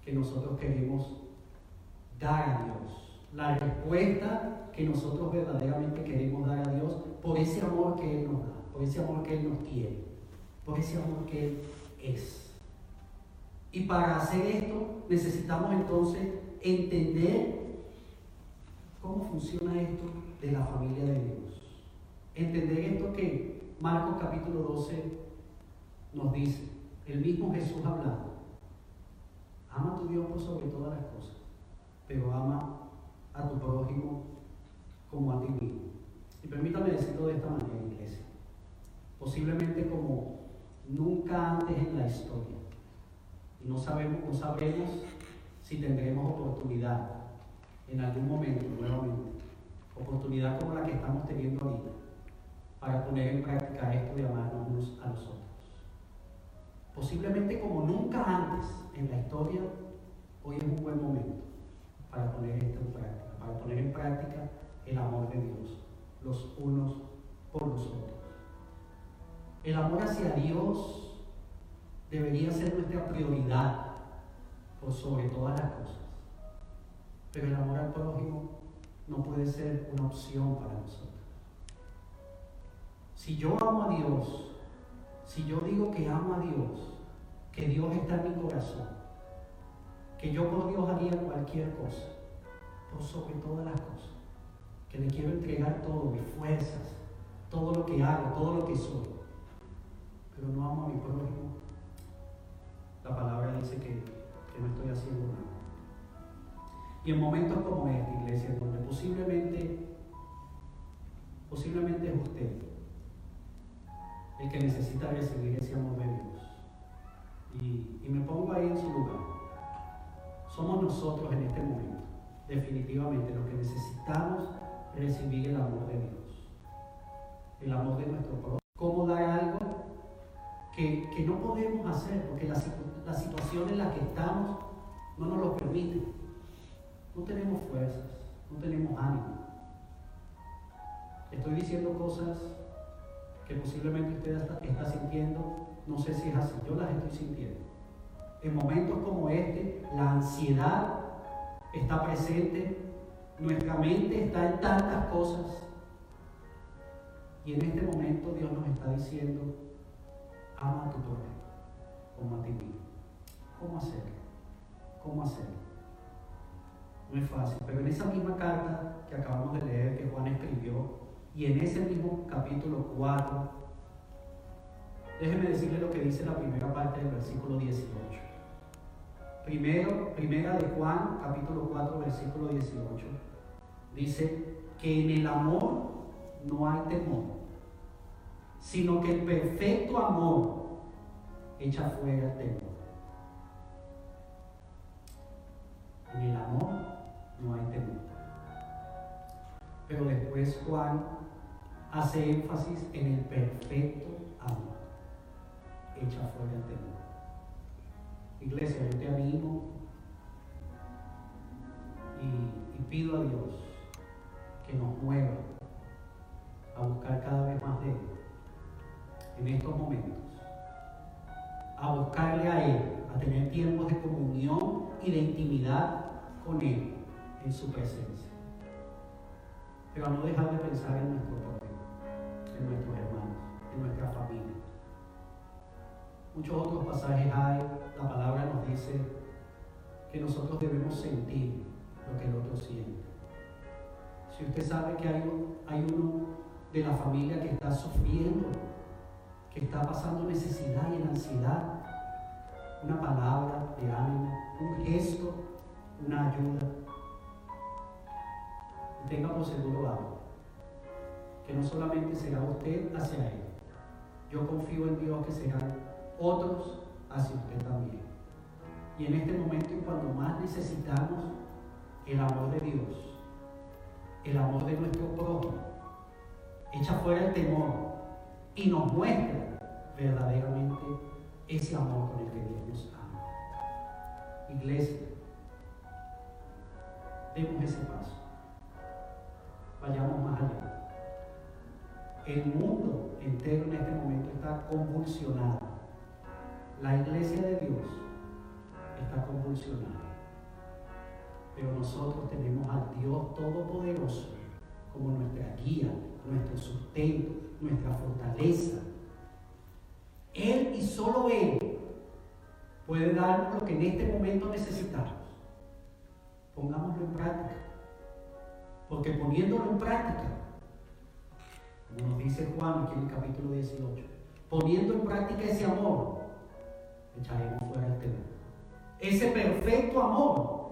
que nosotros queremos dar a Dios. La respuesta que nosotros verdaderamente queremos dar a Dios por ese amor que Él nos da, por ese amor que Él nos quiere, por ese amor que Él es. Y para hacer esto necesitamos entonces entender cómo funciona esto de la familia de Dios. Entender esto que Marcos capítulo 12 nos dice, el mismo Jesús hablando, ama tu Dios por sobre todas las cosas, pero ama a tu prójimo como a ti mismo. Y permítame decirlo de esta manera, iglesia. Posiblemente como nunca antes en la historia. Y no sabemos, no sabremos si tendremos oportunidad en algún momento nuevamente. Oportunidad como la que estamos teniendo ahorita para poner en práctica esto de amarnos unos a nosotros posiblemente como nunca antes en la historia, hoy es un buen momento para poner esto en práctica, para poner en práctica el amor de Dios, los unos por los otros. El amor hacia Dios debería ser nuestra prioridad por sobre todas las cosas. Pero el amor al prójimo no puede ser una opción para nosotros. Si yo amo a Dios, si yo digo que amo a Dios, que Dios está en mi corazón, que yo por Dios haría cualquier cosa, por sobre todas las cosas, que le quiero entregar todo, mis fuerzas, todo lo que hago, todo lo que soy, pero no amo a mi prójimo, la palabra dice que, que no estoy haciendo nada. Y en momentos como este, iglesia, donde posiblemente, posiblemente es usted el que necesita recibir ese amor de Dios. Y, y, me pongo ahí en su lugar. Somos nosotros en este momento, definitivamente, los que necesitamos recibir el amor de Dios. El amor de nuestro prójimo. ¿Cómo dar algo que, que, no podemos hacer? Porque la, la situación en la que estamos no nos lo permite. No tenemos fuerzas, no tenemos ánimo. Estoy diciendo cosas que posiblemente usted está, está sintiendo No sé si es así, yo las estoy sintiendo. En momentos como este, la ansiedad está presente, nuestra mente está en tantas cosas. Y en este momento Dios nos está diciendo, ama a tu prójimo como a ti mismo. ¿Cómo hacerlo? ¿Cómo hacerlo? No es fácil, pero en esa misma carta que acabamos de leer, que Juan escribió, y en ese mismo capítulo 4, déjenme decirle lo que dice la primera parte del versículo 18. Primero, primera de Juan, capítulo 4, versículo 18, dice que en el amor no hay temor, sino que el perfecto amor echa fuera el temor. En el amor no hay temor. Pero después Juan hace énfasis en el perfecto amor. Echa fuera el temor. Iglesia, yo te animo y, pido a Dios que nos mueva a buscar cada vez más de Él en estos momentos. A buscarle a Él, a tener tiempos de comunión y de intimidad con Él en su presencia. Pero a no dejar de pensar en nuestro propio, en nuestros hermanos, en nuestra familia. Muchos otros pasajes hay, la palabra nos dice que nosotros debemos sentir lo que el otro siente. Si usted sabe que hay, hay uno de la familia que está sufriendo, que está pasando necesidad y en ansiedad, una palabra de ánimo, un gesto, una ayuda. Tenga por seguro algo, que no solamente será usted hacia él, yo confío en Dios que serán otros hacia usted también. Y en este momento, cuando más necesitamos el amor de Dios, el amor de nuestro prójimo, echa fuera el temor y nos muestra verdaderamente ese amor con el que Dios nos ama. Iglesia, demos ese paso. Vayamos más allá. El mundo entero en este momento está convulsionado. La iglesia de Dios está convulsionada. Pero nosotros tenemos al Dios Todopoderoso como nuestra guía, nuestro sustento, nuestra fortaleza. Él y solo Él puede darnos lo que en este momento necesitamos. Pongámoslo en práctica. Porque poniéndolo en práctica, como nos dice Juan aquí en el capítulo 18, poniendo en práctica ese amor, echaremos fuera el temor. Ese perfecto amor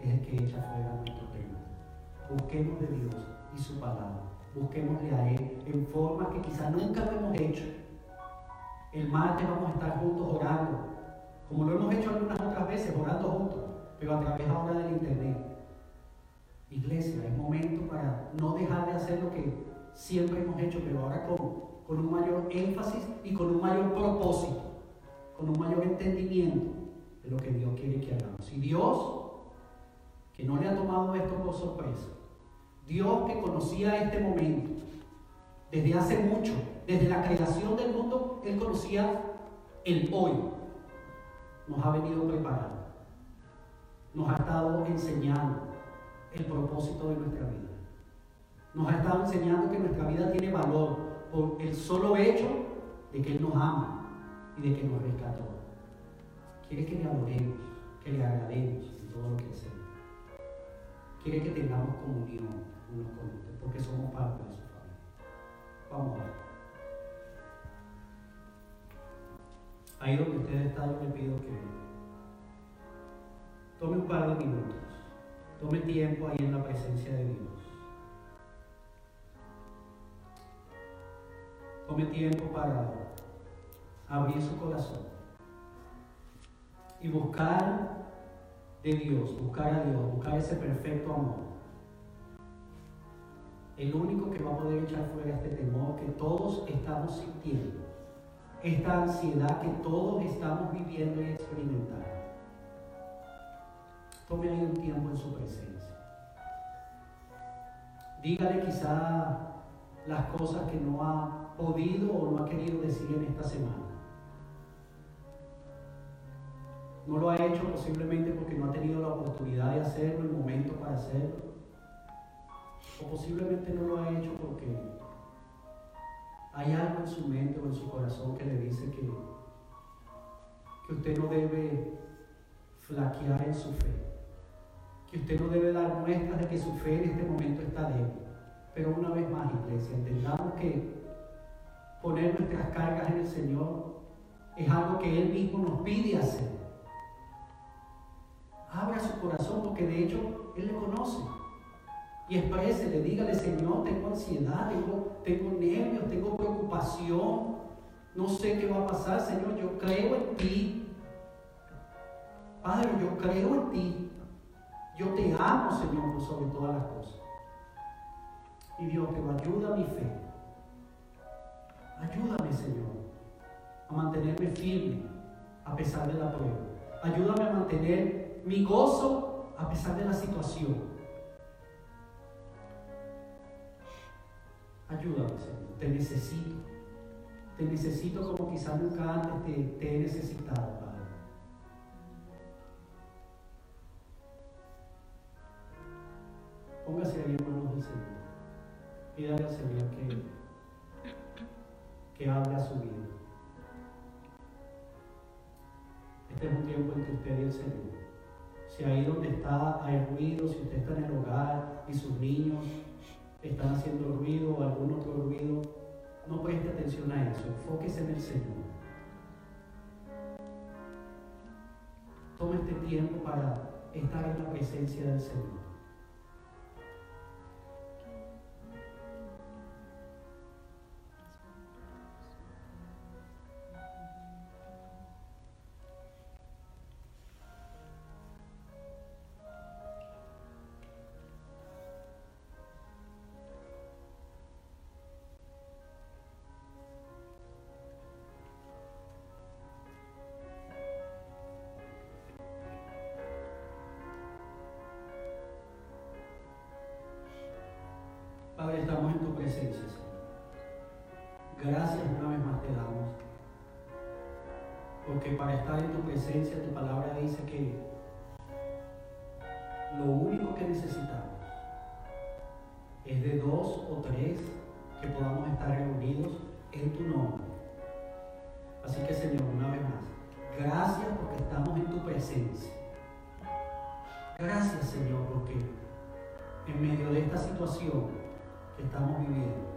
es el que echa fuera nuestro temor. Busquemos de Dios y su palabra. Busquémosle a Él en formas que quizá nunca lo hemos hecho. El martes vamos a estar juntos orando, como lo hemos hecho algunas otras veces, orando juntos, pero a través ahora del Internet. Iglesia, es momento para no dejar de hacer lo que siempre hemos hecho, pero ahora con, con un mayor énfasis y con un mayor propósito, con un mayor entendimiento de lo que Dios quiere que hagamos. Y Dios, que no le ha tomado esto por sorpresa, Dios que conocía este momento desde hace mucho, desde la creación del mundo, Él conocía el hoy. Nos ha venido preparando, nos ha estado enseñando el propósito de nuestra vida. Nos ha estado enseñando que nuestra vida tiene valor por el solo hecho de que Él nos ama de que nos rescató. Quiere que le adoremos, que le agrademos en todo lo que hacemos. Quiere que tengamos comunión unos con otros, porque somos parte de su familia. Vamos a ver. Ahí donde usted está, yo le pido que tome un par de minutos, tome tiempo ahí en la presencia de Dios. Tome tiempo para abrir su corazón y buscar de Dios, buscar a Dios, buscar ese perfecto amor. El único que va a poder echar fuera este temor que todos estamos sintiendo, esta ansiedad que todos estamos viviendo y experimentando. Tome un tiempo en su presencia. Dígale quizá las cosas que no ha podido o no ha querido decir en esta semana. No lo ha hecho posiblemente porque no ha tenido la oportunidad de hacerlo, el momento para hacerlo. O posiblemente no lo ha hecho porque hay algo en su mente o en su corazón que le dice que, que usted no debe flaquear en su fe. Que usted no debe dar muestras de que su fe en este momento está débil. Pero una vez más, iglesia, entendamos que poner nuestras cargas en el Señor es algo que Él mismo nos pide hacer. Abra su corazón porque de hecho Él le conoce. Y exprésele, dígale, Señor, tengo ansiedad, tengo, tengo nervios, tengo preocupación, no sé qué va a pasar, Señor, yo creo en ti. Padre, yo creo en ti. Yo te amo, Señor, sobre todas las cosas. Y Dios te ayuda mi fe. Ayúdame, Señor, a mantenerme firme a pesar de la prueba. Ayúdame a mantener mi gozo a pesar de la situación. Ayúdame, Señor. Te necesito. Te necesito como quizás nunca antes te, he necesitado, Padre. Póngase ahí en manos del Señor. Pídale al Señor que, que hable a su vida. Este es un tiempo entre usted y el Señor. Si ahí donde está hay ruido, si usted está en el hogar y sus niños están haciendo ruido o algún otro ruido, no preste atención a eso, enfóquese en el Señor. Tome este tiempo para estar en la presencia del Señor. Para estar en tu presencia, tu palabra dice que lo único que necesitamos es de dos o tres que podamos estar reunidos en tu nombre. Así que Señor, una vez más, gracias porque estamos en tu presencia. Gracias Señor porque en medio de esta situación que estamos viviendo.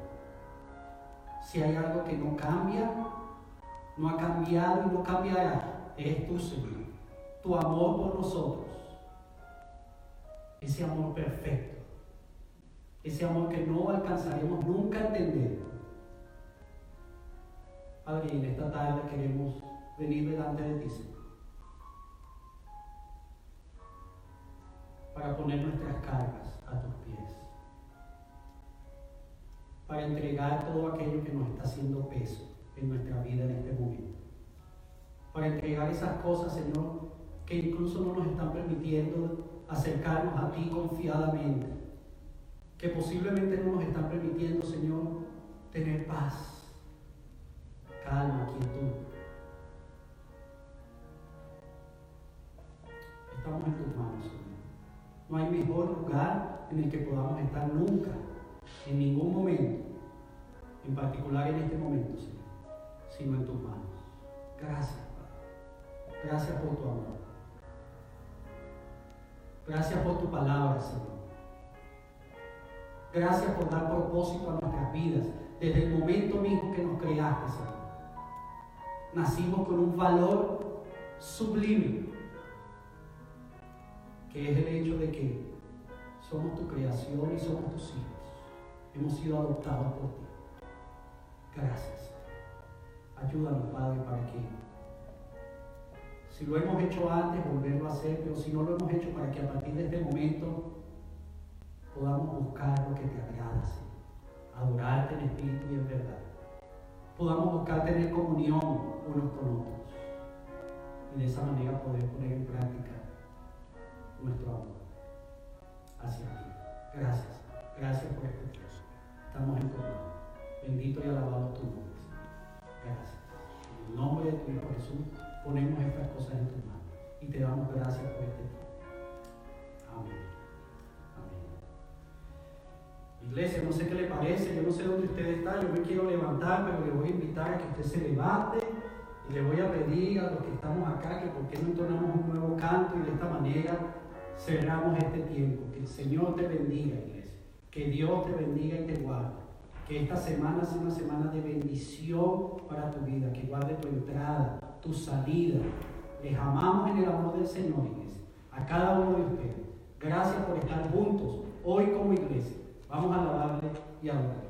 Si hay algo que no cambia, no ha cambiado y no cambiará, es tu Señor, tu amor por nosotros. Ese amor perfecto, ese amor que no alcanzaremos nunca a entender. Padre, en esta tarde queremos venir delante de ti, Señor, para poner nuestras cargas a tus pies para entregar todo aquello que nos está haciendo peso en nuestra vida en este momento. Para entregar esas cosas, Señor, que incluso no nos están permitiendo acercarnos a ti confiadamente, que posiblemente no nos están permitiendo, Señor, tener paz, calma, quietud. Estamos en tus manos, Señor. No hay mejor lugar en el que podamos estar nunca en ningún momento, en particular en este momento, Señor, sino en tus manos. Gracias, Padre. Gracias por tu amor. Gracias por tu palabra, Señor. Gracias por dar propósito a nuestras vidas desde el momento mismo que nos creaste, Señor. Nacimos con un valor sublime, que es el hecho de que somos tu creación y somos tus hijos hemos sido adoptados por ti. Gracias. Ayúdanos, Padre, para que si lo hemos hecho antes, volverlo a hacer, pero si no lo hemos hecho, para que a partir de este momento podamos buscar lo que te agrada, adorarte en espíritu y en verdad. Podamos buscar tener comunión unos con otros y de esa manera poder poner en práctica nuestro amor hacia ti. Gracias. Gracias por este. Estamos en tu Bendito y alabado tu nombre. Gracias. En el nombre de tu Hijo Jesús ponemos estas cosas en tus manos. y te damos gracias por este tiempo. Amén. Amén. Iglesia, no sé qué le parece, yo no sé dónde usted está, yo me quiero levantar, pero le voy a invitar a que usted se levante y le voy a pedir a los que estamos acá que por qué no entonamos un nuevo canto y de esta manera cerramos este tiempo. Que el Señor te bendiga, iglesia. Que Dios te bendiga y te guarde. Que esta semana sea una semana de bendición para tu vida. Que guarde tu entrada, tu salida. Les amamos en el amor del Señor, iglesia. A cada uno de ustedes. Gracias por estar juntos hoy como iglesia. Vamos a alabarle y adorarle.